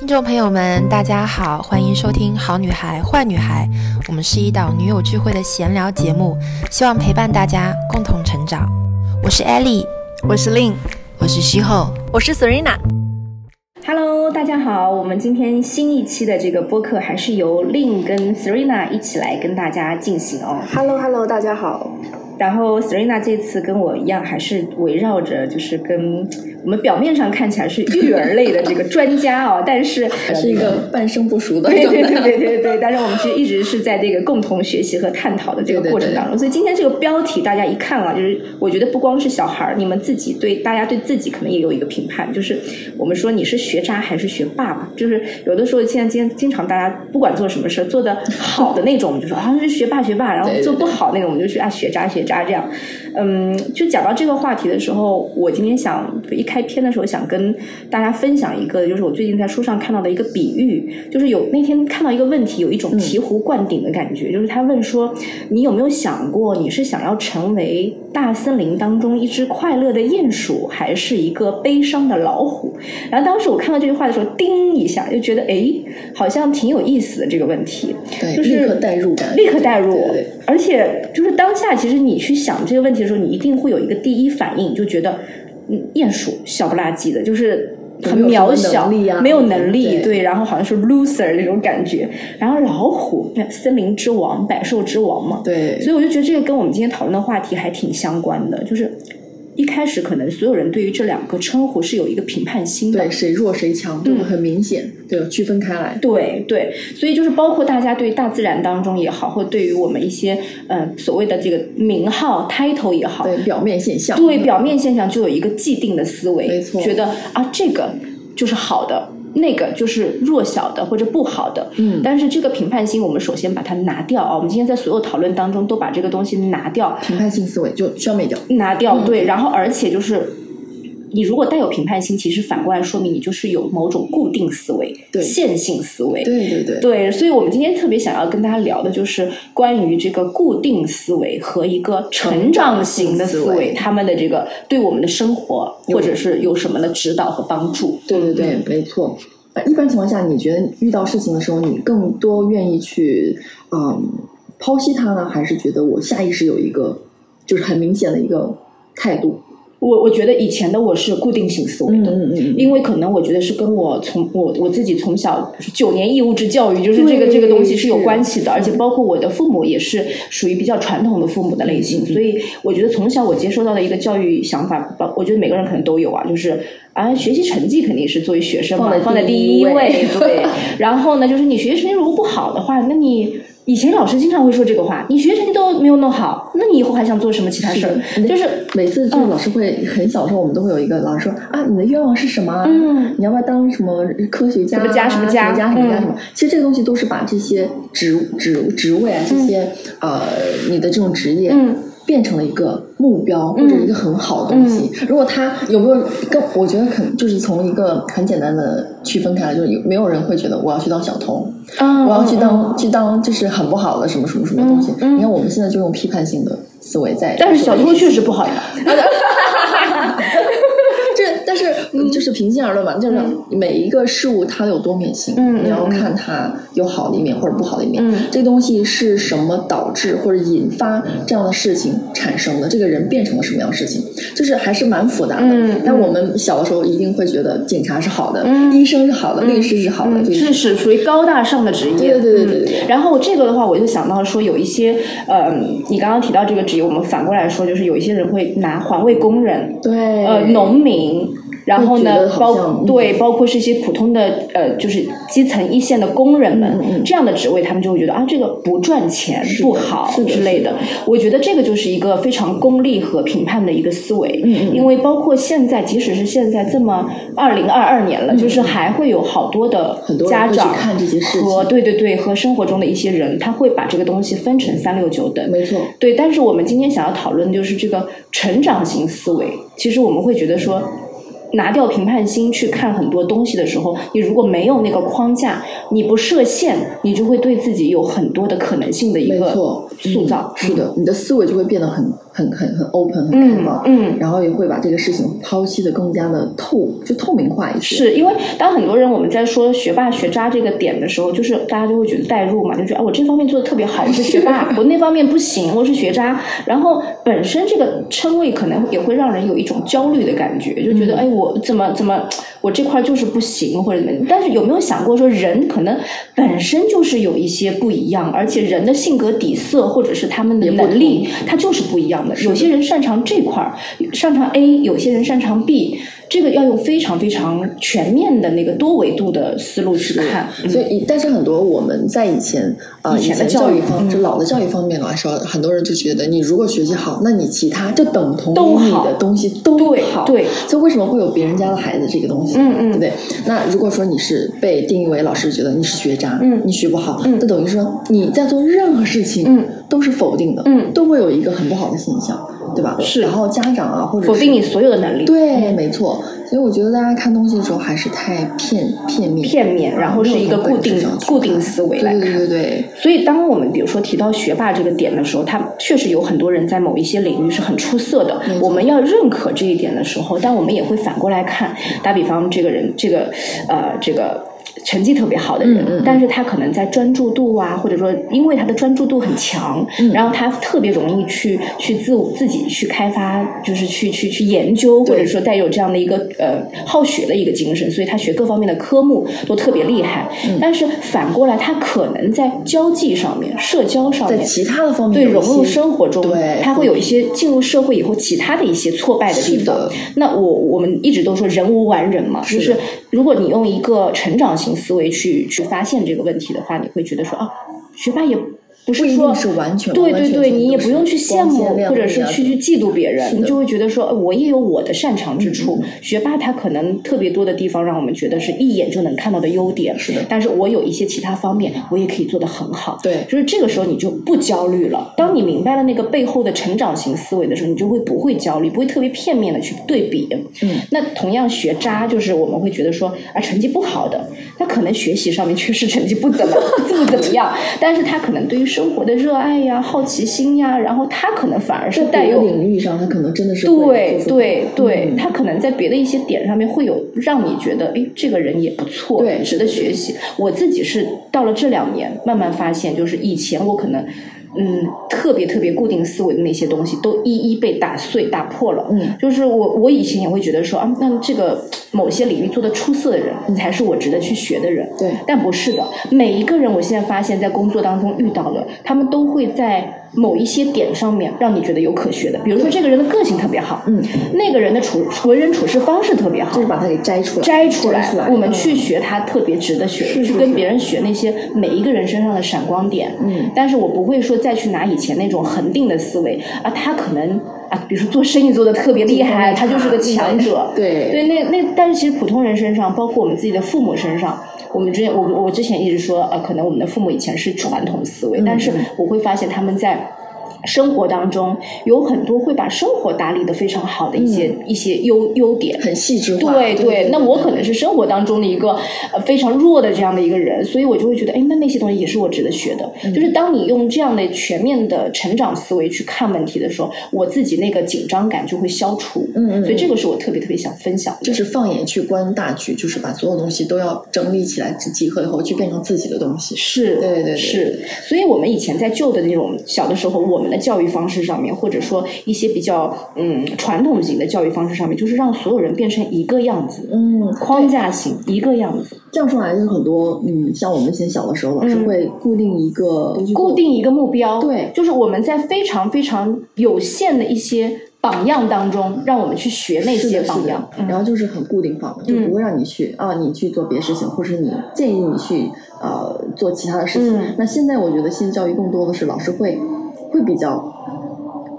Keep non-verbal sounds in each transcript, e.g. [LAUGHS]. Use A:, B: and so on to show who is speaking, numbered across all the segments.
A: 听众朋友们，大家好，欢迎收听《好女孩坏女孩》，我们是一档女友聚会的闲聊节目，希望陪伴大家共同成长。我是 Ellie，
B: 我是 Lin，
A: 我是西后，
B: 我是 Serena。
C: Hello，大家好，我们今天新一期的这个播客还是由 Lin 跟 Serena 一起来跟大家进行哦。
B: Hello，Hello，大家好。
C: 然后 Serena 这次跟我一样，还是围绕着就是跟我们表面上看起来是育儿类的这个专家哦，但是
B: 是一个半生不熟的
C: 对对对对对对，但是我们其实一直是在这个共同学习和探讨的这个过程当中，所以今天这个标题大家一看啊，就是我觉得不光是小孩儿，你们自己对大家对自己可能也有一个评判，就是我们说你是学渣还是学霸吧，就是有的时候现在经经常大家不管做什么事做的好的那种，我们就说啊是学霸学霸，然后做不好那种我们就说啊学渣学渣这样。嗯，就讲到这个话题的时候，我今天想一开篇的时候想跟大家分享一个，就是我最近在书上看到的一个比喻，就是有那天看到一个问题，有一种醍醐灌顶的感觉，就是他问说，你有没有想过，你是想要成为大森林当中一只快乐的鼹鼠，还是一个悲伤的老虎？然后当时我看到这句话的时候，叮一下就觉得，哎，好像挺有意思的这个问题，
B: 对，
C: 就是
B: 立刻代入感，
C: 立刻代入，
B: 对对对
C: 而且就是当下，其实你去想这个问题的时候，你一定会有一个第一反应，就觉得，嗯，鼹鼠小不拉几的，就是很渺小，没有能力，
B: 对
C: 然后好像是 loser 那种感觉。然后老虎，森林之王，百兽之王嘛，
B: 对，
C: 所以我就觉得这个跟我们今天讨论的话题还挺相关的，就是一开始可能所有人对于这两个称呼是有一个评判心的
B: 对，，谁弱谁强就会很明显，对，区分开来。
C: 对对，所以就是包括大家对大自然当中也好，或对于我们一些呃所谓的这个名号 title 也好，
B: 对，表面现象。
C: 对表面现象就有一个既定的思维，
B: 没错
C: 觉得啊这个就是好的，那个就是弱小的或者不好的。
B: 嗯
C: 但是这个评判心，我们首先把它拿掉啊。我们今天在所有讨论当中都把这个东西拿掉，
B: 评判性思维就消灭掉。
C: 拿掉，
B: 嗯
C: 对，然后而且就是。你如果带有评判心，其实反过来说明你就是有某种固定思维、
B: 对
C: 线性思维。
B: 对对对，
C: 对，所以我们今天特别想要跟大家聊的就是关于这个固定思维和一个成长型的思
B: 维
C: 他们的这个对我们的生活或者是有什么的指导和帮助。
B: 对对对，没错。呃一般情况下，你觉得遇到事情的时候，你更多愿意去嗯剖析它呢，还是觉得我下意识有一个就是很明显的一个态度？
C: 我我觉得以前的我是固定型思维的。
B: 嗯嗯
C: 因为可能我觉得是跟我从我我自己从小就是九年义务制教育，就是这个这个东西是有关系的，而且包括我的父母也是属于比较传统的父母的类型，所以我觉得从小我接受到的一个教育想法，包我觉得每个人可能都有啊，就是啊学习成绩肯定是作为学生嘛
B: 放在
C: 放在
B: 第
C: 一
B: 位
C: 对，[LAUGHS] 然后呢就是你学习成绩如果不好的话，那你。以前老师经常会说这个话，你学习成绩都没有弄好，那你以后还想做什么其他事儿？就是
B: 每次就是老师会很小的时候，我们都会有一个老师说啊，你的愿望是什么你要不要当什么科学家啊？
C: 什么家什么家
B: 什么家什么家
C: 嗯
B: 什么？其实这个东西都是把这些职职职位啊，这些呃你的这种职业。
C: 嗯
B: 变成了一个目标或者一个很好的东西。如果他有没有跟我觉得可能就是从一个很简单的区分开来，就是有没有人会觉得我要去当小偷，
C: 啊，
B: 我要去
C: 嗯
B: 当去当就是很不好的什么什么什么东西。你看我们现在就用批判性的思维在，
C: 但是小偷确实不好呀。[LAUGHS] [LAUGHS]
B: 这但是就是平心而论嘛，就是每一个事物它有多面性，你要看它有好的一面或者不好的一面。
C: 嗯
B: 这个东西是什么导致或者引发这样的事情产生的？这个人变成了什么样的事情？就是还是蛮复杂的。
C: 嗯
B: 但我们小的时候一定会觉得警察是好的，
C: 嗯
B: 医生是好的，律师是好的，
C: 嗯，
B: 这
C: 是是属于高大上的职业。
B: 对对对对对
C: 然后这个的话，我就想到说，有一些呃，你刚刚提到这个职业，我们反过来说，就是有一些人会拿环卫工人、
B: 对
C: 呃农民。然后呢包
B: 嗯
C: 对，包括是一些普通的呃，就是基层一线的工人们，这样的职位，他们就会觉得啊，这个不赚钱不好之类的。我觉得这个就是一个非常功利和评判的一个思维。因为包括现在，即使是现在这么二零二二年了，就是还会有好多的家长和对对对和生活中的一些人，他会把这个东西分成三六九等。
B: 没错，
C: 对，但是我们今天想要讨论的就是这个成长型思维。其实我们会觉得说，拿掉评判心去看很多东西的时候，你如果没有那个框架，你不设限，你就会对自己有很多的可能性的一个塑造。
B: 是的，你的思维就会变得很很很很 open 很开放，
C: 嗯，
B: 然后也会把这个事情剖析的更加的透，就透明化一些。
C: 是因为当很多人我们在说学霸学渣这个点的时候，就是大家就会觉得代入嘛，就觉得啊我这方面做的特别好，我是学霸，[LAUGHS] 我那方面不行，我是学渣。然后本身这个称谓可能也会让人有一种焦虑的感觉，就觉得哎我怎么怎么 [TSK] 我这块就是不行或者怎么？但是有没有想过说人可能本身就是有一些不一样，而且人的性格底色或者是他们的能力，他就是不一样的。有些人擅长这块儿，擅长 A；有些人擅长 B。这个要用非常非常全面的那个多维度的思路去看，
B: 所以，但是很多我们在以前啊以前的教育方，就老的教育方面来说，很多人就觉得你如果学习好，那你其他就等同于你的东西都好。
C: 对，
B: 所以为什么会有别人家的孩子这个东西？
C: 嗯嗯，
B: 对不对？那如果说你是被定义为老师觉得你是学渣，
C: 嗯，
B: 你学不好，那等于说你在做任何事情，
C: 嗯，
B: 都是否定的，
C: 嗯，
B: 都会有一个很不好的现象，对吧？
C: 是。
B: 然后家长啊，或者
C: 否定你所有的能力，
B: 对，没错。所以我觉得大家看东西的时候还是太片片面，
C: 片面，然后是一个固定固定思维来看。
B: 对对对。
C: 所以，当我们比如说提到学霸这个点的时候，他确实有很多人在某一些领域是很出色的。我们要认可这一点的时候，但我们也会反过来看。打比方，这个人，这个呃，这个。成绩特别好的人，但是他可能在专注度啊，或者说因为他的专注度很强，然后他特别容易去去自我自己去开发，就是去去去研究，或者说带有这样的一个呃好学的一个精神，所以他学各方面的科目都特别厉害。但是反过来，他可能在交际上面、社交上面，
B: 在其他的方面
C: 对融入生活中，
B: 对
C: 他会有一些进入社会以后其他的一些挫败的地方。那我我们一直都说人无完人嘛，就是如果你用一个成长型。思维去去发现这个问题的话，你会觉得说啊，学霸也不是说
B: 是完全
C: 对对对，你也不用去羡慕或者是去去嫉妒别人，你就会觉得说，我也有我的擅长之处。学霸他可能特别多的地方让我们觉得是一眼就能看到的优点，
B: 是的。
C: 但是我有一些其他方面，我也可以做得很好。
B: 对，
C: 就是这个时候你就不焦虑了。当你明白了那个背后的成长型思维的时候，你就会不会焦虑，不会特别片面的去对比。
B: 嗯，
C: 那同样学渣就是我们会觉得说啊，成绩不好的，他可能学习上面确实成绩不怎么不怎么样，但是他可能对于生活的热爱。呀，好奇心呀，然后他可能反而是带有
B: 领域上，他可能真的是
C: 对对对，他可能在别的一些点上面会有让你觉得，哎，这个人也不错，
B: 对，
C: 值得学习。我自己是到了这两年慢慢发现，就是以前我可能。嗯，特别特别固定思维的那些东西都一一被打碎、打破了。
B: 嗯，
C: 就是我我以前也会觉得说啊，那这个某些领域做的出色的人才是我值得去学的人。
B: 对，
C: 但不是的，每一个人，我现在发现，在工作当中遇到的，他们都会在。某一些点上面让你觉得有可学的，比如说这个人的个性特别好，
B: 嗯，
C: 那个人的处为人处事方式特别好，
B: 就是把它给摘出来，
C: 摘
B: 出
C: 来，我们去学他特别值得学，去跟别人学那些每一个人身上的闪光点，
B: 嗯，
C: 但是我不会说再去拿以前那种恒定的思维啊，他可能啊，比如说做生意做的特别厉害，他就是个强者，
B: 对，
C: 对，那那但是其实普通人身上，包括我们自己的父母身上。我们之前，我我之前一直说，呃，可能我们的父母以前是传统思维，但是我会发现他们在。生活当中有很多会把生活打理的非常好的一些一些优优点，
B: 很细致化。
C: 对
B: 对，
C: 那我可能是生活当中的一个呃非常弱的这样的一个人，所以我就会觉得，哎，那那些东西也是我值得学的。就是当你用这样的全面的成长思维去看问题的时候，我自己那个紧张感就会消除。
B: 嗯嗯。
C: 所以这个是我特别特别想分享的。
B: 就是放眼去观大局，就是把所有东西都要整理起来，集合以后去变成自己的东西。
C: 是，
B: 对对对。
C: 是，所以我们以前在旧的那种小的时候，我们的教育方式。上面或者说一些比较嗯传统型的教育方式上面，就是让所有人变成一个样子，
B: 嗯，
C: 框架型一个样子。
B: 这样说来，就是很多嗯，像我们以前小的时候，老师会固定一个
C: 固定一个目标，
B: 对，
C: 就是我们在非常非常有限的一些榜样当中，让我们去学那些榜样，
B: 然后就是很固定化的，就不会让你去啊，你去做别的事情，或者你建议你去呃做其他的事情。那现在我觉得新教育更多的是老师会会比较。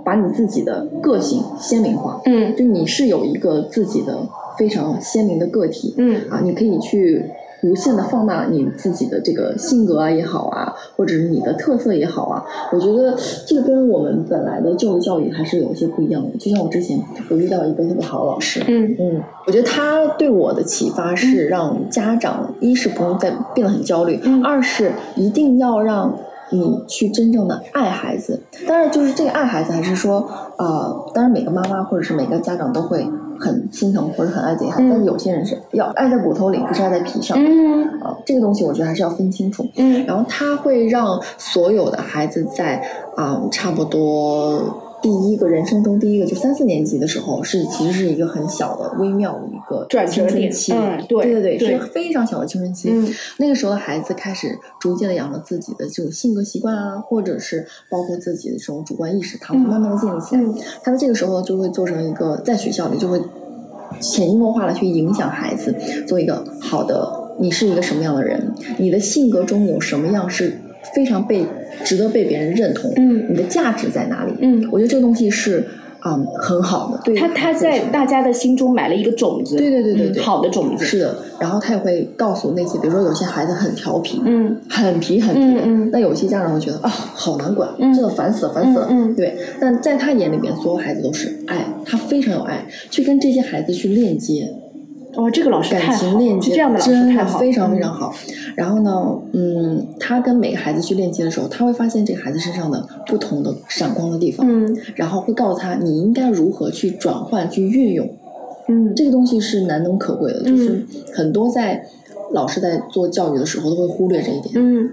B: 把你自己的个性鲜明化，
C: 嗯，
B: 就你是有一个自己的非常鲜明的个体，
C: 嗯。
B: 啊，你可以去无限的放大你自己的这个性格啊也好啊，或者是你的特色也好啊，我觉得这个跟我们本来的教育教育还是有一些不一样的。就像我之前我遇到一个特别好的老师，
C: 嗯。
B: 嗯，我觉得他对我的启发是让家长一是不用再变得很焦虑，
C: 嗯。
B: 二是一定要让你去真正的爱孩子。当然，就是这个爱孩子，还是说呃，当然每个妈妈或者是每个家长都会很心疼或者很爱自己孩子，
C: 嗯
B: 但是有些人是要爱在骨头里，不是爱在皮上。
C: 嗯
B: 啊，这个东西我觉得还是要分清楚。
C: 嗯
B: 然后他会让所有的孩子在啊、差不多第一个人生中第一个就三四年级的时候，是其实是一个很小的微妙的一个青春期。
C: 嗯对
B: 对对
C: 对
B: 是非常小的青春期。
C: 嗯
B: 那个时候的孩子开始逐渐的养成自己的这种性格习惯啊，或者是包括自己的这种主观意识，他会慢慢的建立起来。
C: 嗯
B: 他在这个时候，就会做成一个在学校里就会潜移默化的去影响孩子，做一个好的，你是一个什么样的人，你的性格中有什么样是非常被值得被别人认同，
C: 嗯。
B: 你的价值在哪里？
C: 嗯，
B: 我觉得这个东西是嗯很好的，对
C: 他他在大家的心中埋了一个种子，
B: 对对对对
C: 嗯
B: 对。
C: 好的种子，
B: 是的，然后他也会告诉那些，比如说有些孩子很调皮，
C: 嗯
B: 很皮很皮的，
C: 嗯。嗯
B: 那有些家长会觉得啊，好难管，
C: 嗯
B: 真的烦死了，烦死了，
C: 嗯嗯。
B: 对。但在他眼里面，所有孩子都是爱，他非常有爱，去跟这些孩子去链接，
C: 哇，这个老师
B: 感情链接，
C: 这样的老师
B: 真
C: 太好，
B: 的非常非
C: 嗯
B: 常好。然后呢，嗯，他跟每个孩子去链接的时候，他会发现这个孩子身上的不同的闪光的地方，
C: 嗯
B: 然后会告诉他你应该如何去转换、去运用。
C: 嗯
B: 这个东西是难能可贵的，就是很多在老师在做教育的时候都会忽略这一点，
C: 嗯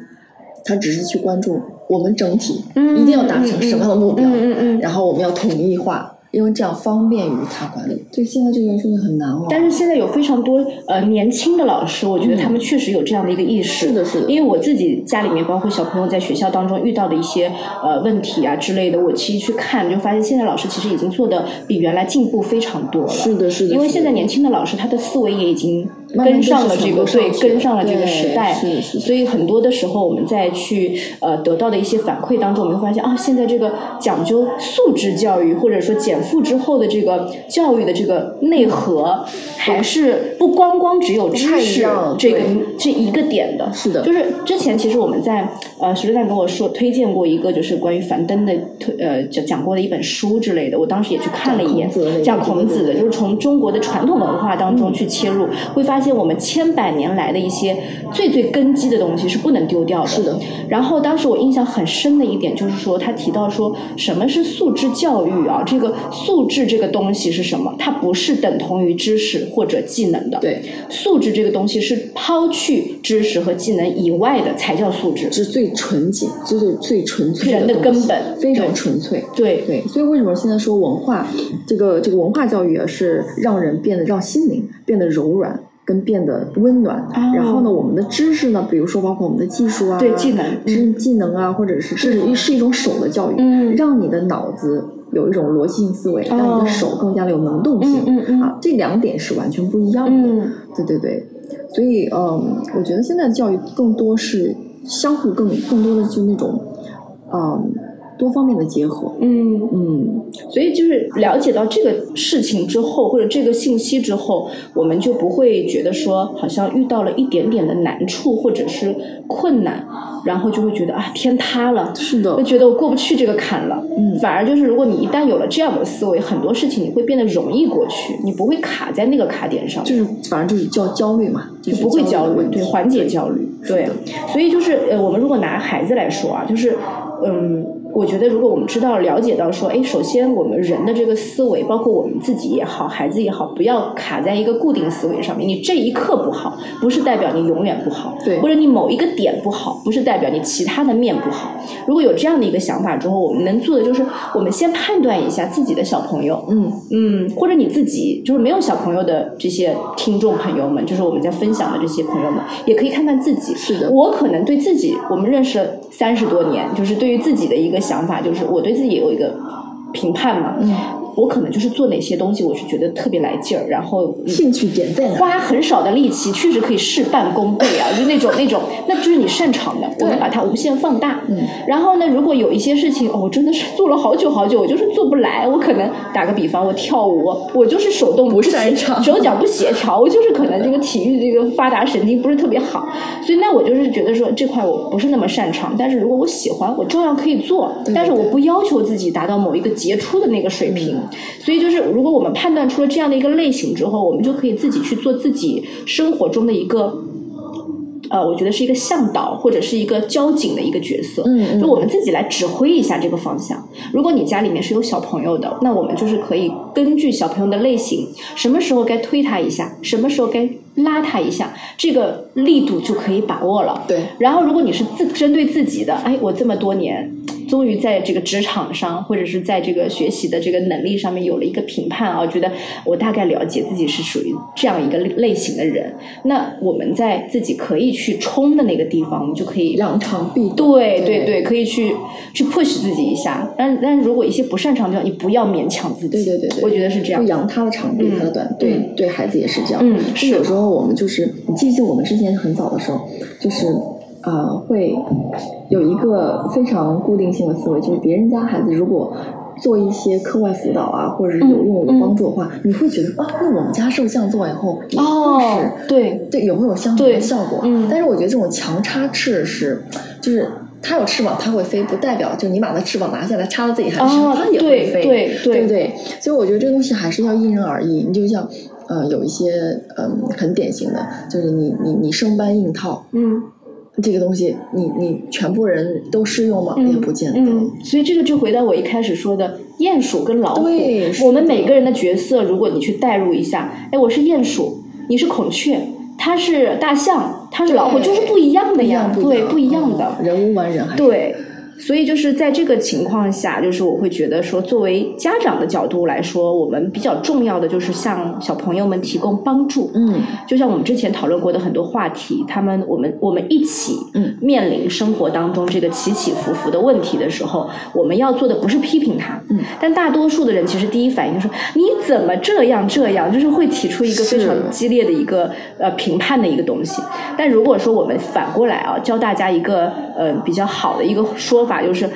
B: 他只是去关注我们整体
C: 嗯
B: 一定要达成什么样的目标，
C: 嗯嗯嗯。
B: 然后我们要统一化，因为这样方便于他管理。对，现在这个社会很难哦。
C: 但是现在有非常多呃年轻的老师，我觉得他们确实有这样的一个意识。
B: 是的是的
C: 因为我自己家里面，包括小朋友在学校当中遇到的一些呃问题啊之类的，我其实去看就发现，现在老师其实已经做的比原来进步非常多了。
B: 是的，是的，
C: 因为现在年轻的老师他的思维也已经跟上了这个对跟上了这个时代，
B: 是是
C: 所以很多的时候我们在去呃得到的一些反馈当中，我们会发现啊，现在这个讲究素质教育或者说减负之后的这个教育的这个内核，还是不光光只有知识这个这一个点的。
B: 是的
C: 就是之前其实我们在呃石榴蛋跟我说推荐过一个就是关于樊登的推呃讲讲过的一本书之类的，我当时也去看了一眼
B: 讲孔子的
C: 就是从中国的传统文化当中去切入，会发现我们千百年来的一些最最根基的东西是不能丢掉的。
B: 是的。
C: 然后当时我印象很深的一点就是说，他提到说什么是素质教育啊？这个素质这个东西是什么？它不是等同于知识或者技能的。
B: 对，
C: 素质这个东西是抛去知识和技能以外的才叫素质。
B: 是最纯洁，就是最纯粹
C: 人的根本
B: 非常纯粹。
C: 对。
B: 对，所以为什么现在说文化这个这个文化教育啊，是让人变得让心灵变得柔软。跟变得温暖，
C: 哦。
B: 然后呢，我们的知识呢，比如说包括我们的技术啊，
C: 对技能。
B: 是技能啊，或者是是一是一种手的教育，
C: 嗯。
B: 让你的脑子有一种逻辑性思维，让你的手更加的有能动性，
C: 嗯嗯嗯
B: 啊，这两点是完全不一样的，
C: 嗯。
B: 对对对，所以嗯，我觉得现在的教育更多是相互更更多的就那种，嗯，多方面的结合，
C: 嗯。
B: 嗯，
C: 所以就是了解到这个事情之后，或者这个信息之后，我们就不会觉得说好像遇到了一点点的难处或者是困难，然后就会觉得啊天塌了，
B: 是的
C: 就，觉得我过不去这个坎了。
B: 嗯
C: 反而就是如果你一旦有了这样的思维，很多事情你会变得容易过去，你不会卡在那个卡点上。
B: 就是反正就是焦焦虑嘛，就
C: 就是不会焦虑，对，缓解焦虑，对，所以就是呃，我们如果拿孩子来说啊，就是嗯，我觉得如果我们知道了解到说，哎，首先我们人的这个思维，包括我们自己也好，孩子也好，不要卡在一个固定思维上面。你这一刻不好，不是代表你永远不好，
B: 对
C: 或者你某一个点不好，不是代表你其他的面不好。如果有这样的一个想法之后，我们能做的就是，我们先判断一下自己的小朋友，
B: 嗯，
C: 嗯，或者你自己就是没有小朋友的这些听众朋友们，就是我们在分享的这些朋友们，也可以看看自己。
B: 是的
C: 我可能对自己，我们认识了三十多年，就是对于自己的一个想法，就是我对自己有一个评判嘛。
B: 嗯，
C: 我可能就是做哪些东西，我是觉得特别来劲儿，然后嗯
B: 兴趣点在哪？
C: 花很少的力气，确实可以事半功倍啊，就那种那种，那就是你擅长的。我们把它无限放大。
B: 嗯，
C: 然后呢，如果有一些事情，哦，真的是做了好久好久，我就是做不来，我可能打个比方，我跳舞，我就是手动
B: 不擅长，
C: 手脚不协调，我就是可能这个体育这个发达神经不是特别好，所以那我就是觉得说这块我不是那么擅长，但是如果我喜欢，我照样可以做，但是我不要求自己达到某一个杰出的那个水平。所以就是如果我们判断出了这样的一个类型之后，我们就可以自己去做自己生活中的一个。呃，我觉得是一个向导或者是一个交警的一个角色，
B: 嗯，
C: 就我们自己来指挥一下这个方向。如果你家里面是有小朋友的，那我们就是可以根据小朋友的类型，什么时候该推他一下，什么时候该拉他一下，这个力度就可以把握了。
B: 对。
C: 然后，如果你是自针对自己的，哎，我这么多年。终于在这个职场上，或者是在这个学习的这个能力上面有了一个评判啊，觉得我大概了解自己是属于这样一个类型的人。那我们在自己可以去冲的那个地方，我们就可以
B: 扬长避
C: 短。对对对，可以去去 push 自己一下。但但如果一些不擅长的地方，你不要勉强自己。
B: 对对对对，
C: 我觉得是这样。
B: 扬他的长，避他的短。对对，孩子也是这样。
C: 嗯，
B: 是有时候我们就是，你记得我们之前很早的时候，就是。呃，会有一个非常固定性的思维，就是别人家孩子如果做一些课外辅导啊，或者是有用有帮助的话，你会觉得啊，那我们家是不是这样做以后也会是
C: 对
B: 对，有没有相同的效果？
C: 嗯，
B: 但是我觉得这种强插翅是，就是它有翅膀它会飞，不代表就你把它翅膀拿下来插到自己孩子身上，它也会飞，
C: 对
B: 对不对？所以我觉得这东西还是要因人而异。你就像呃，有一些嗯很典型的，就是你你你生搬硬套，
C: 嗯。
B: 这个东西，你你全部人都适用吗？也不见得。
C: 所以这个就回到我一开始说的鼹鼠跟老虎。
B: 对，
C: 我们每个人的角色，如果你去代入一下，哎，我是鼹鼠，你是孔雀，它是大象，它是老虎，就是不一样的呀，对，不一样的。
B: 人无完人，还是
C: 对。所以就是在这个情况下，就是我会觉得说，作为家长的角度来说，我们比较重要的就是向小朋友们提供帮助。
B: 嗯，
C: 就像我们之前讨论过的很多话题，他们我们我们一起面临生活当中这个起起伏伏的问题的时候，我们要做的不是批评他。
B: 嗯，
C: 但大多数的人其实第一反应就是你怎么这样这样，就是会提出一个非常激烈的一个呃评判的一个东西。但如果说我们反过来啊，教大家一个呃比较好的一个说。法就是。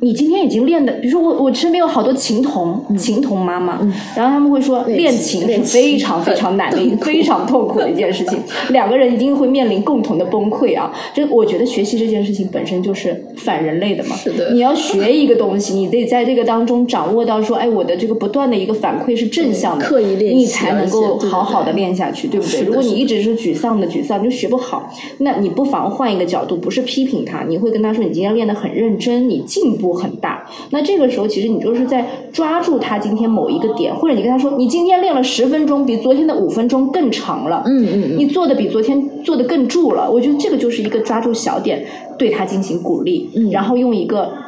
C: 你今天已经练的，比如说我我身边有好多琴童，琴童妈妈，然后他们会说练琴是非常非常难的、非常痛苦的一件事情，[LAUGHS] 两个人一定会面临共同的崩溃啊！就我觉得学习这件事情本身就是反人类的嘛，
B: 是的。
C: 你要学一个东西，你得在这个当中掌握到说，哎，我的这个不断的一个反馈是正向的，
B: 刻意练习，
C: 你才能够好好的练下去，对不对？如果你一直是沮丧的沮丧，就学不好。那你不妨换一个角度，不是批评他，你会跟他说，你今天练得很认真，你进步。很大，那这个时候其实你就是在抓住他今天某一个点，或者你跟他说，你今天练了十分钟，比昨天的五分钟更长了，
B: 嗯嗯，嗯。
C: 你做的比昨天做的更住了，我觉得这个就是一个抓住小点，对他进行鼓励，嗯。然后用一个。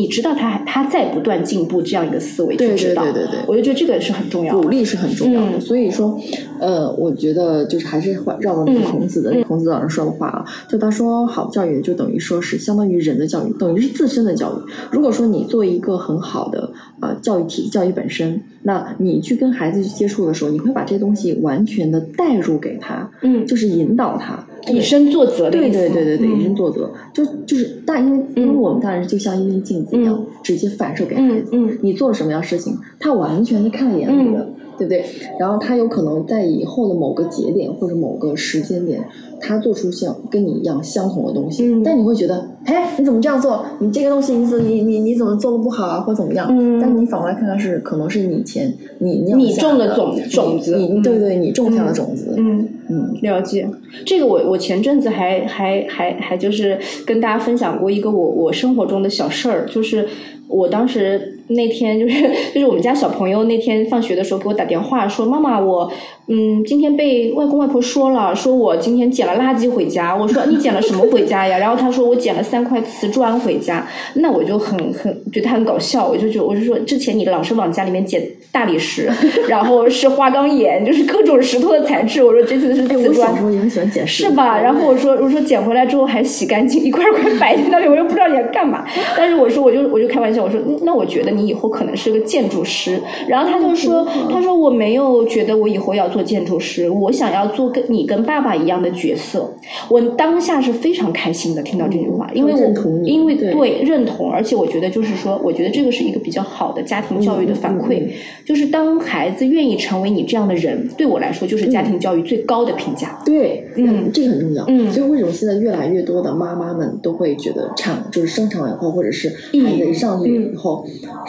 C: 你知道他他在不断进步这样一个思维去知道，
B: 对对对对
C: 我就觉得这个是很重要，
B: 鼓励是很重要的。所以说，呃，我觉得就是还是绕到那个孔子的孔子老师说的话啊，就他说好教育就等于说是相当于人的教育，等于是自身的教育。如果说你做一个很好的呃教育体教育本身，那你去跟孩子去接触的时候，你会把这些东西完全的带入给他，
C: 嗯，
B: 就是引导他。
C: 以身作则的
B: 对对对对对，以身作则，就就是大，因为因为我们大人就像一面镜子一样，直接反射给孩子。你做了什么样事情，他完全是看在眼里的，对不对？然后他有可能在以后的某个节点或者某个时间点，他做出像跟你一样相同的东西，但你会觉得，哎，你怎么这样做？你这个东西，你怎你你你怎么做的不好啊，或怎么样？但你反过来看看，是可能是你以前你
C: 你种
B: 的
C: 种种子，
B: 你对对，你种下的种子，
C: 嗯。
B: 嗯，
C: 了解。这个我我前阵子还还还还就是跟大家分享过一个我我生活中的小事儿，就是我当时那天就是就是我们家小朋友那天放学的时候给我打电话说妈妈我。嗯，今天被外公外婆说了，说我今天捡了垃圾回家。我说你捡了什么回家呀？然后他说我捡了三块瓷砖回家。那我就很很觉得他很搞笑，我就觉我就说之前你老是往家里面捡大理石，然后是花岗岩，就是各种石头的材质。我说这次是瓷砖。我
B: 小时候也很喜欢捡石
C: 是吧？然后我说我说捡回来之后还洗干净，一块块摆在那里，我又不知道你要干嘛。但是我说我就我就开玩笑笑，我说那我觉得你以后可能是个建筑师。然后他就说，他说我没有觉得我以后要做建筑师，我想要做跟你跟爸爸一样的角色。我当下是非常开心的听到这句话，因为我因为对认同，而且我觉得就是说，我觉得这个是一个比较好的家庭教育的反馈，就是当孩子愿意成为你这样的人，对我来说就是家庭教育最高的评价。
B: 对，嗯，这个很重要。嗯，所以为什么现在越来越多的妈妈们都会觉得产就是生产完以后，或者是孩子一上学以后，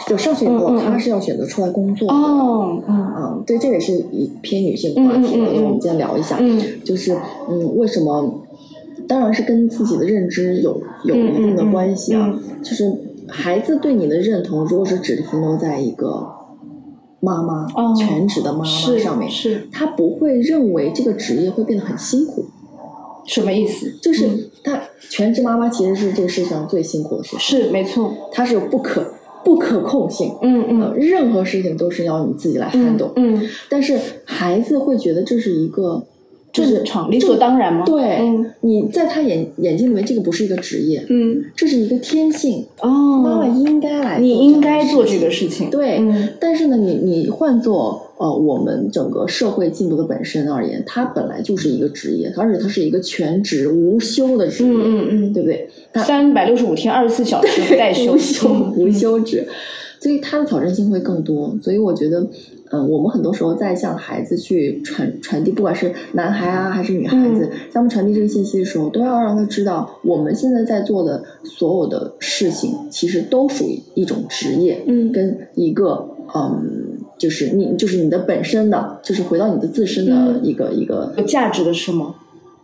B: 就上学以后，他是要选择出来工作的。哦，嗯，对，这也是一偏女性的话题了。我们今天聊一下，就是嗯，为什么？当然是跟自己的认知有有一定的关系啊。就是孩子对你的认同，如果是只停留在一个妈妈全职的妈妈上面，
C: 是
B: 他不会认为这个职业会变得很辛苦。
C: 什么意思？
B: 就是他全职妈妈其实是这个世界上最辛苦的事情。
C: 是没错，
B: 它是有不可不可控性。嗯嗯，任何事情都是要你自己来 handle。嗯，但是孩子会觉得这是一个。
C: 正常理所当然吗？
B: 对，你在他眼眼睛里面，这个不是一个职业，嗯，这是一个天性。哦，妈妈应该来，
C: 你应该做这个事情。
B: 对，但是呢，你你换做呃，我们整个社会进步的本身而言，它本来就是一个职业，而且它是一个全职无休的职业，嗯嗯嗯，对不对？
C: 三百六十五天，二十四小时不带 [LAUGHS] 休，
B: 无休无休止，所以它的挑战性会更多。所以我觉得。嗯，我们很多时候在向孩子去传传递，不管是男孩啊还是女孩子，向他们传递这个信息的时候，都要让他知道，我们现在在做的所有的事情，其实都属于一种职业，嗯，跟一个嗯，就是你就是你的本身的，就是回到你的自身的一个一个
C: 有价值的是吗？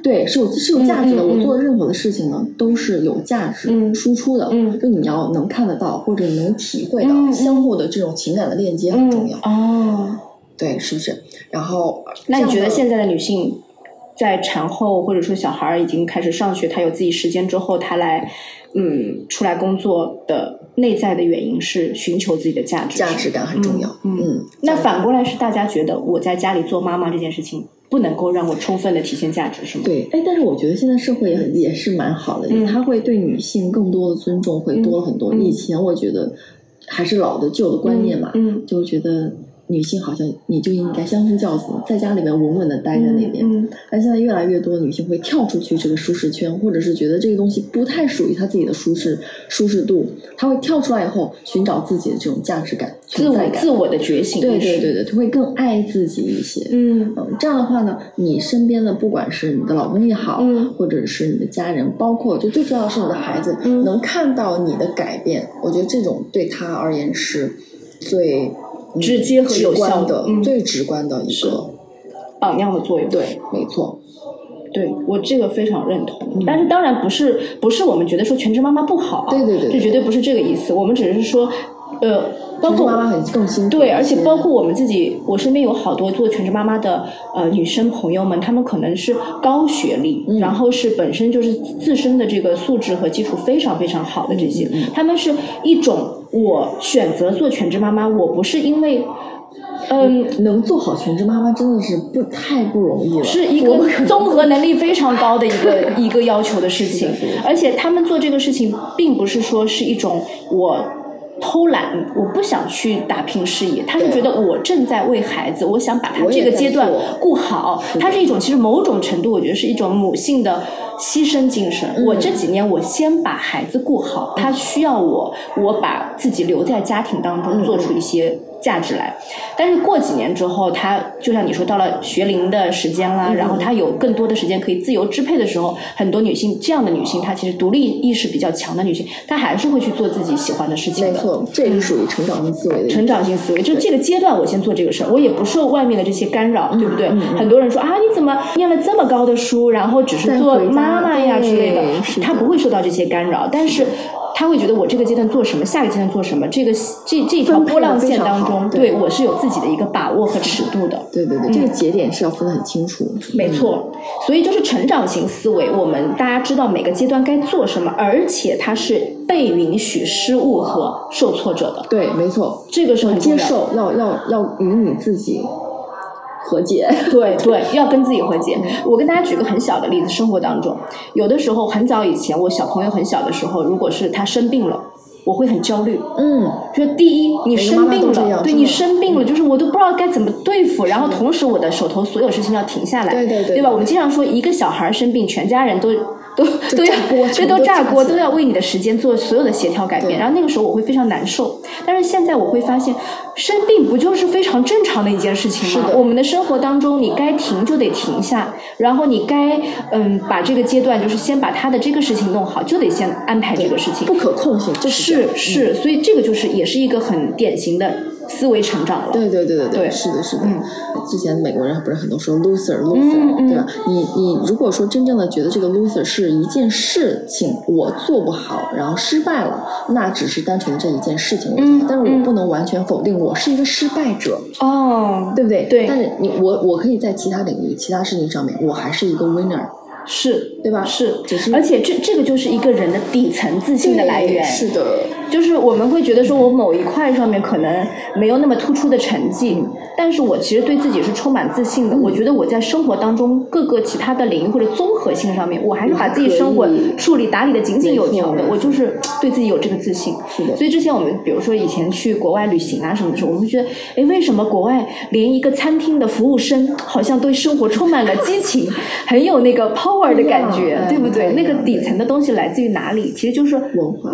B: 对，是有是有价值的。我做的任何的事情呢，都是有价值输出的。嗯，就你要能看得到，或者能体会到，相互的这种情感的链接很重要。哦，对，是不是？然后，
C: 那你觉得现在的女性在产后或者说小孩已经开始上学，她有自己时间之后，她来嗯出来工作的内在的原因是寻求自己的价值，
B: 价值感很重要。嗯，
C: 那反过来是大家觉得我在家里做妈妈这件事情。不能够让我充分的体现价值，是吗？
B: 对，哎，但是我觉得现在社会也也是蛮好的，他会对女性更多的尊重，会多了很多。以前我觉得还是老的旧的观念嘛，就觉得。女性好像你就应该相夫教子，在家里面稳稳的待在那边。嗯，但现在越来越多的女性会跳出去这个舒适圈，或者是觉得这个东西不太属于她自己的舒适舒适度，她会跳出来以后寻找自己的这种价值感、
C: 存在感、自我的觉醒。
B: 对对对对，她会更爱自己一些。嗯嗯，这样的话呢，你身边的不管是你的老公也好，或者是你的家人，包括就最重要的是你的孩子，能看到你的改变，我觉得这种对他而言是最。
C: 直接和有效
B: 的，最直观的一个
C: 榜样的作用。
B: 对，没错，
C: 对我这个非常认同。但是当然不是不是我们觉得说全职妈妈不好，
B: 对对对，
C: 这绝对不是这个意思。我们只是说，呃。包括
B: 妈妈很更辛苦，
C: 对，而且包括我们自己，我身边有好多做全职妈妈的呃女生朋友们，她们可能是高学历，然后是本身就是自身的这个素质和基础非常非常好的这些，她们是一种我选择做全职妈妈，我不是因为嗯
B: 能做好全职妈妈真的是不太不容易了，
C: 是一个综合能力非常高的一个 [LAUGHS] 一个要求的事情，而且他们做这个事情并不是说是一种我。偷懒，我不想去打拼事业。他是觉得我正在为孩子，我想把他这个阶段顾好。他是一种其实某种程度，我觉得是一种母性的牺牲精神。我这几年我先把孩子顾好，他需要我，我把自己留在家庭当中，做出一些。价值来，但是过几年之后，他就像你说，到了学龄的时间了，然后他有更多的时间可以自由支配的时候，很多女性这样的女性，她其实独立意识比较强的女性，她还是会去做自己喜欢的事情
B: 的。没错，这也是属于成长性思维的。
C: 成长性思维，就这个阶段，我先做这个事儿，我也不受外面的这些干扰，对不对？很多人说啊，你怎么念了这么高的书，然后只是做妈妈呀之类的，她不会受到这些干扰，但是。他会觉得我这个阶段做什么，下个阶段做什么，这个这这条波浪线当中，对我是有自己的一个把握和尺度的。
B: 对对对，这个节点是要分得很清楚。
C: 没错，所以就是成长型思维，我们大家知道每个阶段该做什么，而且它是被允许失误和受挫折的。
B: 对，没错，
C: 这个是很
B: 接受，要要要与你自己。和解，[LAUGHS]
C: 对对，要跟自己和解。我跟大家举个很小的例子，生活当中，有的时候很早以前，我小朋友很小的时候，如果是他生病了，我会很焦虑。
B: 嗯，
C: 就第一，你生病了，对你生病了，
B: 嗯
C: 就是我都不知道该怎么对付，然后同时我的手头所有事情要停下来，
B: 对对对
C: 对吧？我们经常说，一个小孩生病，全家人都。都都要这都炸锅，都要为你的时间做所有的协调改变。然后那个时候我会非常难受，但是现在我会发现，生病不就是非常正常的一件事情吗？
B: 是的
C: 我们的生活当中，你该停就得停下，然后你该嗯把这个阶段就是先把他的这个事情弄好，就得先安排这个事情。
B: 不可控性，就是
C: 是，所以这个就是也是一个很典型的思维成长了。
B: 对对对对
C: 对
B: 是的，是的。
C: 嗯
B: 之前美国人不是很多说 loser loser，、
C: 嗯嗯
B: 对吧？你你如果说真正的觉得这个 loser 是一件事情我做不好，然后失败了，那只是单纯的这一件事情我做不好，
C: 嗯
B: 但是我
C: 嗯
B: 不能完全否定我是一个失败者，
C: 哦，
B: 对不对？
C: 对
B: 但是你我我可以在其他领域、其他事情上面，我还是一个 winner，
C: 是
B: 对吧？
C: 是
B: 只是
C: 而且这这个就是一个人的底层自信的来源。
B: 是的，
C: 就是我们会觉得说，我某一块上面可能没有那么突出的成绩，但是我其实对自己是充满自信的。我觉得我在生活当中各个其他的领域或者综合性上面，我还是把自己生活处理打理的井井有条的我就是对自己有这个自信。
B: 是的
C: 所以之前我们比如说以前去国外旅行啊什么的时候，我们会觉得，哎，为什么国外连一个餐厅的服务生好像对生活充满了激情，很有那个 power 的感觉，
B: 哎
C: 对不对？
B: 对
C: 那个底层的东西来自于哪里？其实就是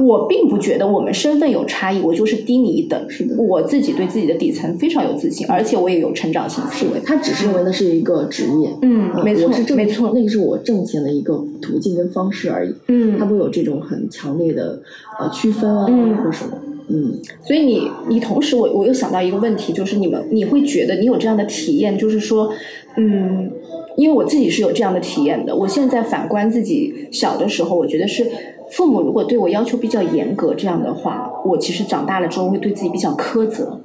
C: 我并不觉得我们身份有差异，我就是低你一等。
B: 是的
C: 我自己对自己的底层非常有自信，而且我也有成长性思维。
B: 他只是认为那是一个职业，
C: 嗯，没错
B: 是，挣
C: 没错。
B: 那个是我挣钱的一个途径跟方式而已。
C: 嗯
B: 他，不会有这种很强烈的呃区分啊，
C: 嗯
B: 或者什么。嗯，
C: 所以你你同时我我又想到一个问题，就是你们你会觉得你有这样的体验，就是说，嗯，因为我自己是有这样的体验的。我现在反观自己小的时候，我觉得是父母如果对我要求比较严格这样的话，我其实长大了之后会对自己比较苛责，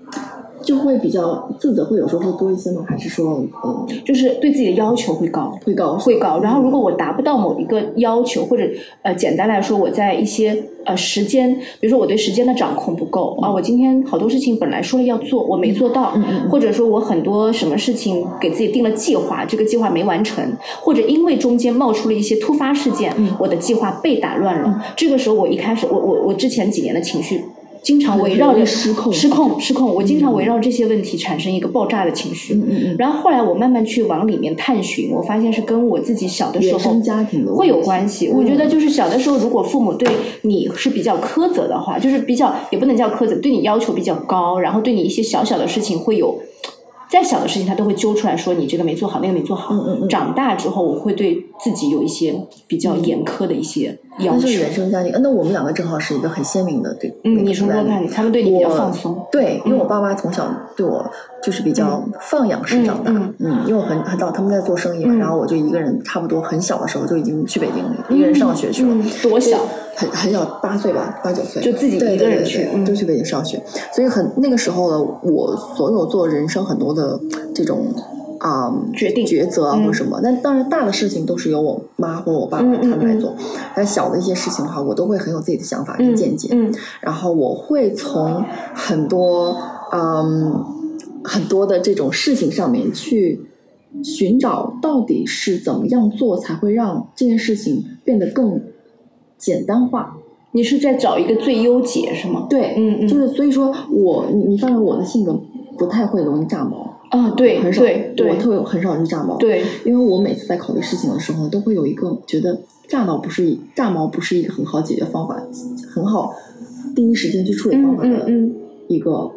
B: 就会比较自责，会有时候会多一些吗？还是说，嗯，
C: 就是对自己的要求会高。
B: 会高
C: 会高。然后如果我达不到某一个要求，或者呃，简单来说，我在一些呃时间，比如说我对时间的掌控不够啊，我今天好多事情本来说了要做，我没做到，或者说我很多什么事情给自己定了计划，这个计划没完成，或者因为中间冒出了一些突发事件，
B: 嗯
C: 我的计划被打乱了。这个时候我一开始，我我我之前几年的情绪。经常围绕着
B: 失控
C: 失控，失控。我经常围绕这些问题产生一个爆炸的情绪。
B: 嗯嗯嗯，
C: 然后后来我慢慢去往里面探寻，我发现是跟我自己小的时候
B: 家庭的
C: 会有关系。
B: 嗯
C: 我觉得就是小的时候，如果父母对你是比较苛责的话，就是比较也不能叫苛责，对你要求比较高，然后对你一些小小的事情会有。再小的事情，他都会揪出来说你这个没做好，那个没做好。
B: 嗯嗯嗯
C: 长大之后，我会对自己有一些比较严苛的一些要求
B: 那是。原生家庭。呃那我们两个正好是一个很鲜明的对。
C: 嗯，你说说看，他们对你比较放松。
B: 对，因为我爸妈从小对我就是比较放养式长大，
C: 嗯
B: 嗯因为我很很早他们在做生意嘛，
C: 嗯
B: 然后我就一个人，差不多很小的时候就已经去北京一个人上学去了，
C: 嗯多小？
B: 很很小，八岁吧，八九岁，
C: 就自己
B: 对
C: 一个人
B: 对对
C: 去
B: 就去北京上学，所以很那个时候呢，我所有做人生很多的这种啊、
C: 决定
B: 抉择啊
C: 嗯。
B: 或什么，但当然大的事情都是由我妈或我爸他们来做，但小的一些事情的话，我都会很有自己的想法跟见解，
C: 嗯。
B: 然后我会从很多嗯很多的这种事情上面去寻找到底是怎么样做才会让这件事情变得更简单化。
C: 你是在找一个最优解是吗？
B: 对，
C: 嗯嗯。
B: 就是所以说我你你发现我的性格不太会容易炸毛，
C: 啊，对
B: 很少，
C: 对对。
B: 我特别很少容易炸毛，，
C: 对，
B: 因为我每次在考虑事情的时候，都会有一个觉得炸毛不是一炸毛不是一个很好解决方法，很好第一时间去处理方
C: 嗯
B: 法的
C: 嗯嗯，
B: 一个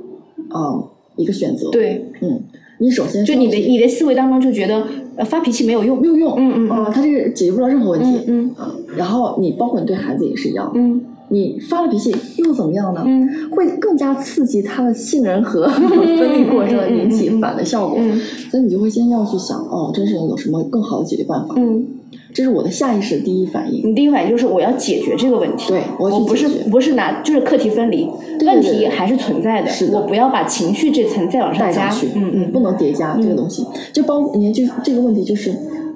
B: 嗯一个选择，，
C: 对，
B: 嗯，你首先
C: 就你的你的思维当中就觉得呃发脾气没有用，
B: 没有用，
C: 嗯嗯
B: 啊，他这个解决不了任何问题，
C: 嗯
B: 啊，然后你包括你对孩子也是一样，
C: 嗯。
B: 你发了脾气又怎么样呢？
C: 嗯。
B: 会更加刺激他的杏仁核分泌过程，引起反的效果。
C: 嗯。
B: 所以你就会先要去想，哦，这事情有什么更好的解决办法？
C: 嗯，
B: 这是我的下意识的第一反应。
C: 你第一反应就是我要解决这个问题，
B: 对我
C: 不是不是拿就是课题分离，
B: 对
C: 问题还是存在的，
B: 是的
C: 我不要把情绪这层再往上加，
B: 上去，
C: 嗯嗯
B: 不能叠加这个东西。就包你看，就这个问题，就是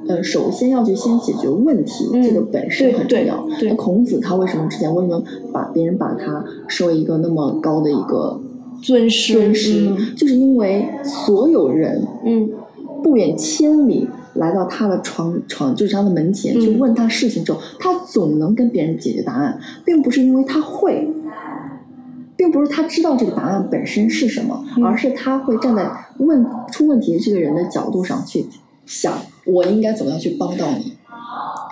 B: 呃，首先要去先解决问题，
C: 嗯
B: 这个本身很重要。
C: 对对
B: 那孔子他为什么之前为什么把别人把他视为一个那么高的一个
C: 尊师
B: 尊师，
C: 嗯
B: 就是因为所有人
C: 嗯
B: 不远千里来到他的床床，就是他的门前、
C: 嗯
B: 去问他事情之后，他总能跟别人解决答案，并不是因为他会，并不是他知道这个答案本身是什么，
C: 嗯
B: 而是他会站在问出问题的这个人的角度上去想，我应该怎么样去帮到你。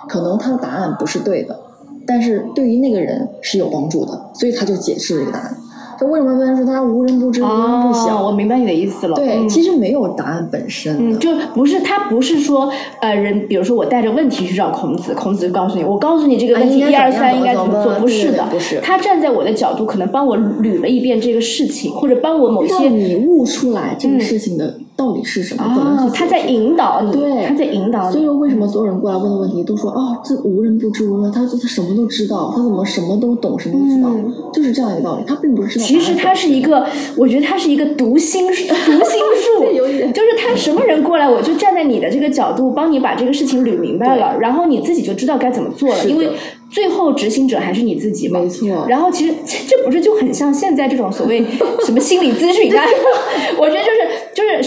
B: 可能他的答案不是对的，但是对于那个人是有帮助的，所以他就解释了这个答案。就为什么说他无人不知、无人不晓？
C: 哦，我明白你的意思了。
B: 对，
C: 嗯
B: 其实没有答案本身。
C: 嗯，就不是他不是说呃人，比如说我带着问题去找孔子，孔子告诉你，我告诉你这个问题一二三应该怎么做，不是的
B: 不是，
C: 他站在我的角度，可能帮我捋了一遍这个事情，或者帮我某些
B: 你悟出来这
C: 嗯
B: 个事情的到底是什么，怎么
C: 啊，
B: 去解
C: 他在引导你，
B: 对
C: 他在引导你。
B: 所以说，为什么所有人过来问的问题都说哦，这无人不知无人，他他什么都知道，他怎么什么都懂，什么都知道，
C: 嗯
B: 就是这样一个道理。他并不是
C: 其。实他是一个，我觉得他是一个读心 [LAUGHS] 读心术，
B: 有点
C: 就是他什么人过来，我就站在你的这个角度，帮你把这个事情捋明白了，然后你自己就知道该怎么做了，因为最后执行者还是你自己嘛。
B: 没错。
C: 然后其实这这不是就很像现在这种所谓什么心理咨询啊？[LAUGHS] 我觉得就是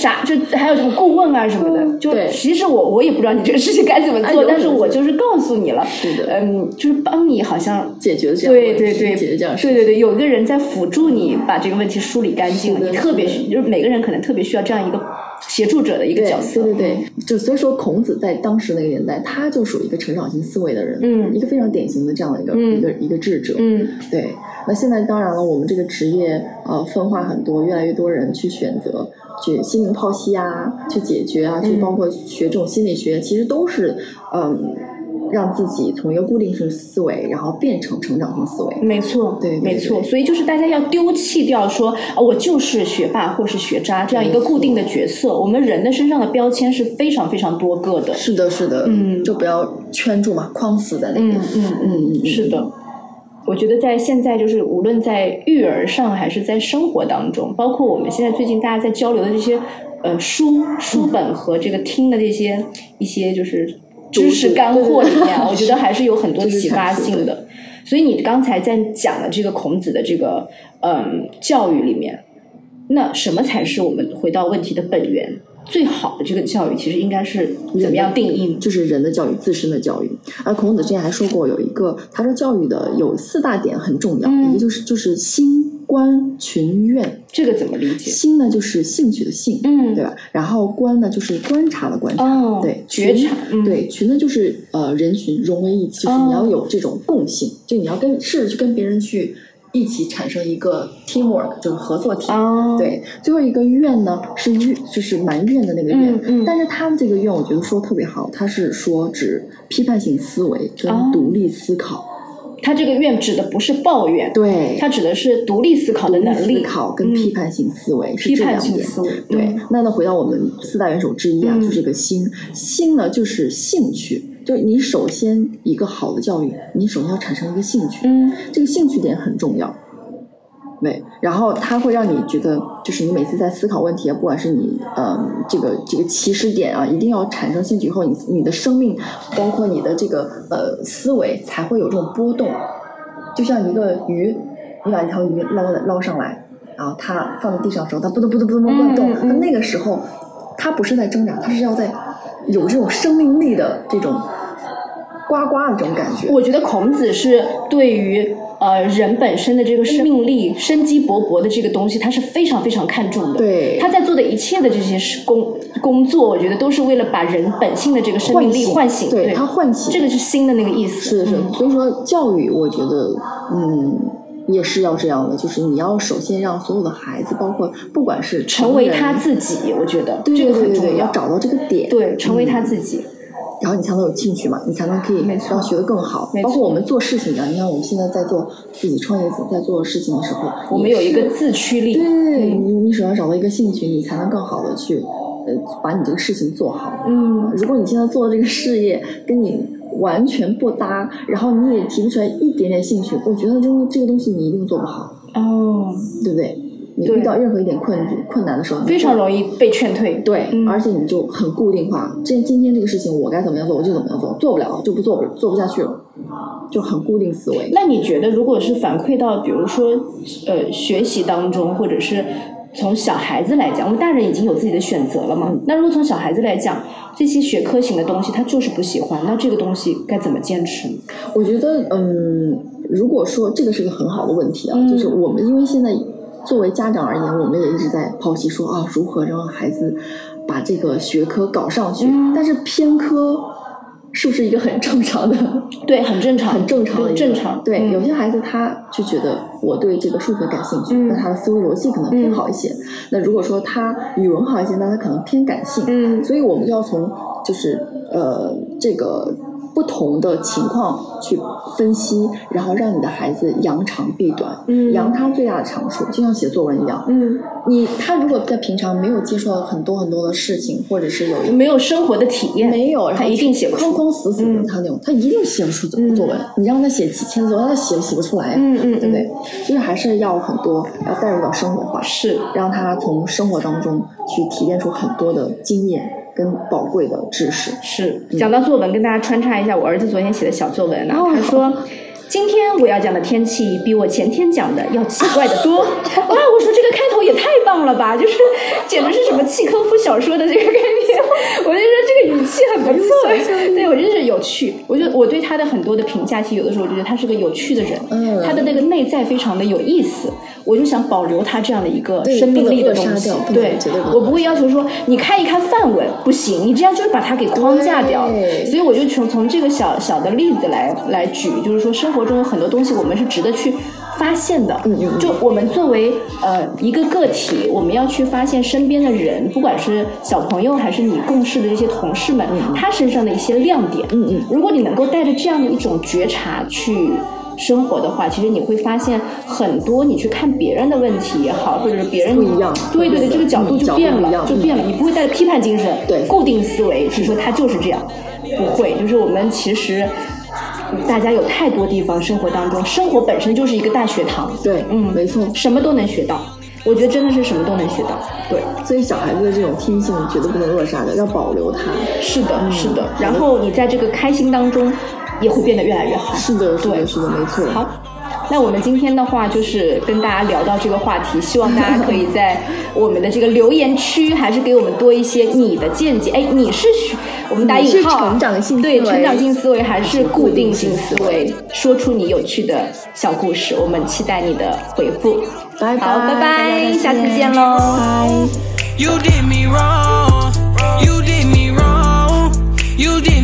C: 啥，就还有什么顾问啊什么的。就其实我我也不知道你这个事情该怎么做，但是我就是告诉你了，
B: 是的。
C: 嗯，就是帮你好像
B: 解决
C: 对对对，
B: 解决这样事
C: 对对对，有一个人在辅助你把这个问题梳理干净了，你特别需就是每个人可能特别需要这样一个协助者的一个角色。
B: 对对对，就所以说孔子在当时那个年代，他就属于一个成长型思维的人，
C: 嗯
B: 一个非常典型的这样的一个、
C: 嗯
B: 一个一个智者，
C: 嗯
B: 对。那现在当然了，我们这个职业呃分化很多，越来越多人去选择去心灵剖析啊，去解决啊，去
C: 嗯
B: 包括学这种心理学，其实都是嗯。让自己从一个固定式思维，然后变成成长性思维。
C: 没错，
B: 对对
C: 没错。所以就是大家要丢弃掉说，啊，我就是学霸或是学渣这样一个固定的角色。我们人的身上的标签是非常非常多个的。
B: 是的，是的，
C: 嗯
B: 就不要圈住嘛，框死在那边。
C: 嗯嗯
B: 嗯
C: 是的。我觉得在现在就是无论在育儿上还是在生活当中，包括我们现在最近大家在交流的这些呃书书本和这个听的这些一些就是知识干货里面啊，我觉得还是有很多启发性的。所以你刚才在讲的这个孔子的这个嗯教育里面，那什么才是我们回到问题的本源？最好的这个教育其实应该是怎么样定义？
B: 就是人的教育，自身的教育。而孔子之前还说过，有一个他说教育的有四大点很重要，
C: 嗯
B: 一个就是就是心、观、群、怨。
C: 这个怎么理解？
B: 心呢就是兴趣的兴，
C: 嗯
B: 对吧？然后观呢就是观察的观察，
C: 哦，
B: 对，群
C: 觉察，嗯，
B: 对，群呢就是呃人群融为一体，就是
C: 哦
B: 你要有这种共性，就你要跟试着去跟别人去一起产生一个 teamwork，就是合作体。
C: 哦，
B: 对，最后一个怨呢是怨，就是埋怨的那个怨。
C: 嗯嗯
B: 但是他们这个怨，我觉得说特别好，他是说指批判性思维跟
C: 哦
B: 独立思考。
C: 他这个怨指的不是抱怨，
B: 对，
C: 他指的是独立思考的能力。
B: 思，考跟
C: 嗯
B: 批判性思维、是
C: 批
B: 这两点。
C: 判性思维，
B: 对。
C: 嗯，
B: 那呢，回到我们四大元首之一啊，
C: 嗯。
B: 就这个心。心呢，就是兴趣，就你首先一个好的教育，你首先要产生一个兴趣，
C: 嗯。
B: 这个兴趣点很重要。对，然后它会让你觉得，就是你每次在思考问题啊，不管是你嗯这个这个起始点啊，一定要产生兴趣以后，你你的生命，包括你的这个呃思维，才会有这种波动。就像一个鱼，你把一条鱼捞的捞上来，然后它放在地上的时候，它不动不动不动不动那那个时候，它不是在挣扎，它是要在有这种生命力的这种呱呱的这种感觉。
C: 我觉得孔子是对于呃人本身的这个生命力、生机勃勃的这个东西，他是非常非常看重的。
B: 对
C: 他在做的一切的这些事工工作，我觉得都是为了把人本性的这个生命力唤醒。
B: 对他，唤醒
C: 这个是新的那个意思。
B: 是，是。
C: 嗯
B: 所以说，教育我觉得，嗯，也是要这样的，就是你要首先让所有的孩子，包括不管是
C: 成为他自己，我觉得
B: 对
C: 这个很重要
B: 要。找到这个点，
C: 对，成为他
B: 嗯
C: 自己。
B: 然后你才能有兴趣嘛，你才能可以让学得更好。包括我们做事情啊，你看我们现在在做自己创业者在做事情的时候，
C: 我们有一个自驱力。
B: 对你你首先找到一个兴趣，你才能更好的去呃把你这个事情做好。
C: 嗯，
B: 如果你现在做的这个事业跟你完全不搭，然后你也提不出来一点点兴趣，我觉得真的这个东西你一定做不好，
C: 哦，
B: 对不对？你遇到任何一点困困难的时候，
C: 非常容易被劝退。
B: 对，
C: 嗯
B: 而且你就很固定化。这今天这个事情我该怎么样做，我就怎么样做，做不了就不做，做不下去了，就很固定思维。
C: 那你觉得，如果是反馈到，比如说，呃，学习当中，或者是从小孩子来讲，我们大人已经有自己的选择了嘛。那如果从小孩子来讲，这些学科型的东西他就是不喜欢，那这个东西该怎么坚持？
B: 我觉得，嗯，如果说这个是个很好的问题啊，就是我们因为现在作为家长而言，我们也一直在剖析说啊，如何让孩子把这个学科搞上去，但是偏科。是不是一个很正常的？[LAUGHS]
C: 对，很正常，
B: 很正常的
C: 正常。
B: 对，有些孩子他就觉得我对这个数学感兴趣，那他的思维逻辑可能偏好一些。那如果说他语文好一些，那他可能偏感性。嗯，所以我们就要从就是呃这个。不同的情况去分析，然后让你的孩子扬长避短，嗯，扬他最大的长处，就像写作文一样，嗯，你他如果在平常没有接触到很多很多的事情，或者是有
C: 没有生活的体验，
B: 没有，
C: 他一定写不
B: 框框死死的他那种，他一定写不出作文。你让他写几千字，他写写不出来，嗯嗯，对不对？就是还是要很多要带入到生活化，
C: 是。
B: 让他从生活当中去提炼出很多的经验。跟宝贵的知识
C: 是讲到作文，跟大家穿插一下，我儿子昨天写的小作文呢。他说：“今天我要讲的天气比我前天讲的要奇怪的多。[LAUGHS] ”哇，我说这个开头也太棒了吧，就是简直是什么契科夫小说的这个概念。[LAUGHS] 我就说这个语气很不错，[LAUGHS] 对我真是有趣。我觉得我对他的很多的评价，其实有的时候我觉得他是个有趣的人，他的那个内在非常的有意思。我就想保留他这样的一个生命力的东西，对，我不会要求说你看一看范文不行，你这样就是把它给框架掉。所以我就从从这个小小的例子来来举，就是说生活中有很多东西我们是值得去发现的。嗯嗯就我们作为呃一个个体，我们要去发现身边的人，不管是小朋友还是你共事的这些同事们，他身上的一些亮点。嗯嗯，如果你能够带着这样的一种觉察去。生活的话，其实你会发现很多，你去看别人的问题也好，或者是别人
B: 不一样，
C: 对对对，这个角度就变了，就变了。你不会带着批判精神，
B: 对，
C: 固定思维，是说他就是这样，不会。就是我们其实大家有太多地方，生活当中，生活本身就是一个大学堂，
B: 对，嗯，没错，
C: 什么都能学到。我觉得真的是什么都能学到，对。
B: 所以小孩子的这种天性绝对不能扼杀的，要保留它。
C: 是的，是的。然后你在这个开心当中。也会变得越来越好。
B: 是的，对，是的，没错。
C: 好，那我们今天的话就是跟大家聊到这个话题，希望大家可以在我们的这个留言区，还是给我们多一些你的见解。哎，你是我们打引号，
B: 成长性
C: 对成长性思维还是固定性思维？说出你有趣的小故事，我们期待你的回复。
B: 拜拜，好，
C: 拜拜，下次见喽。You did me wrong, you did me wrong, you did.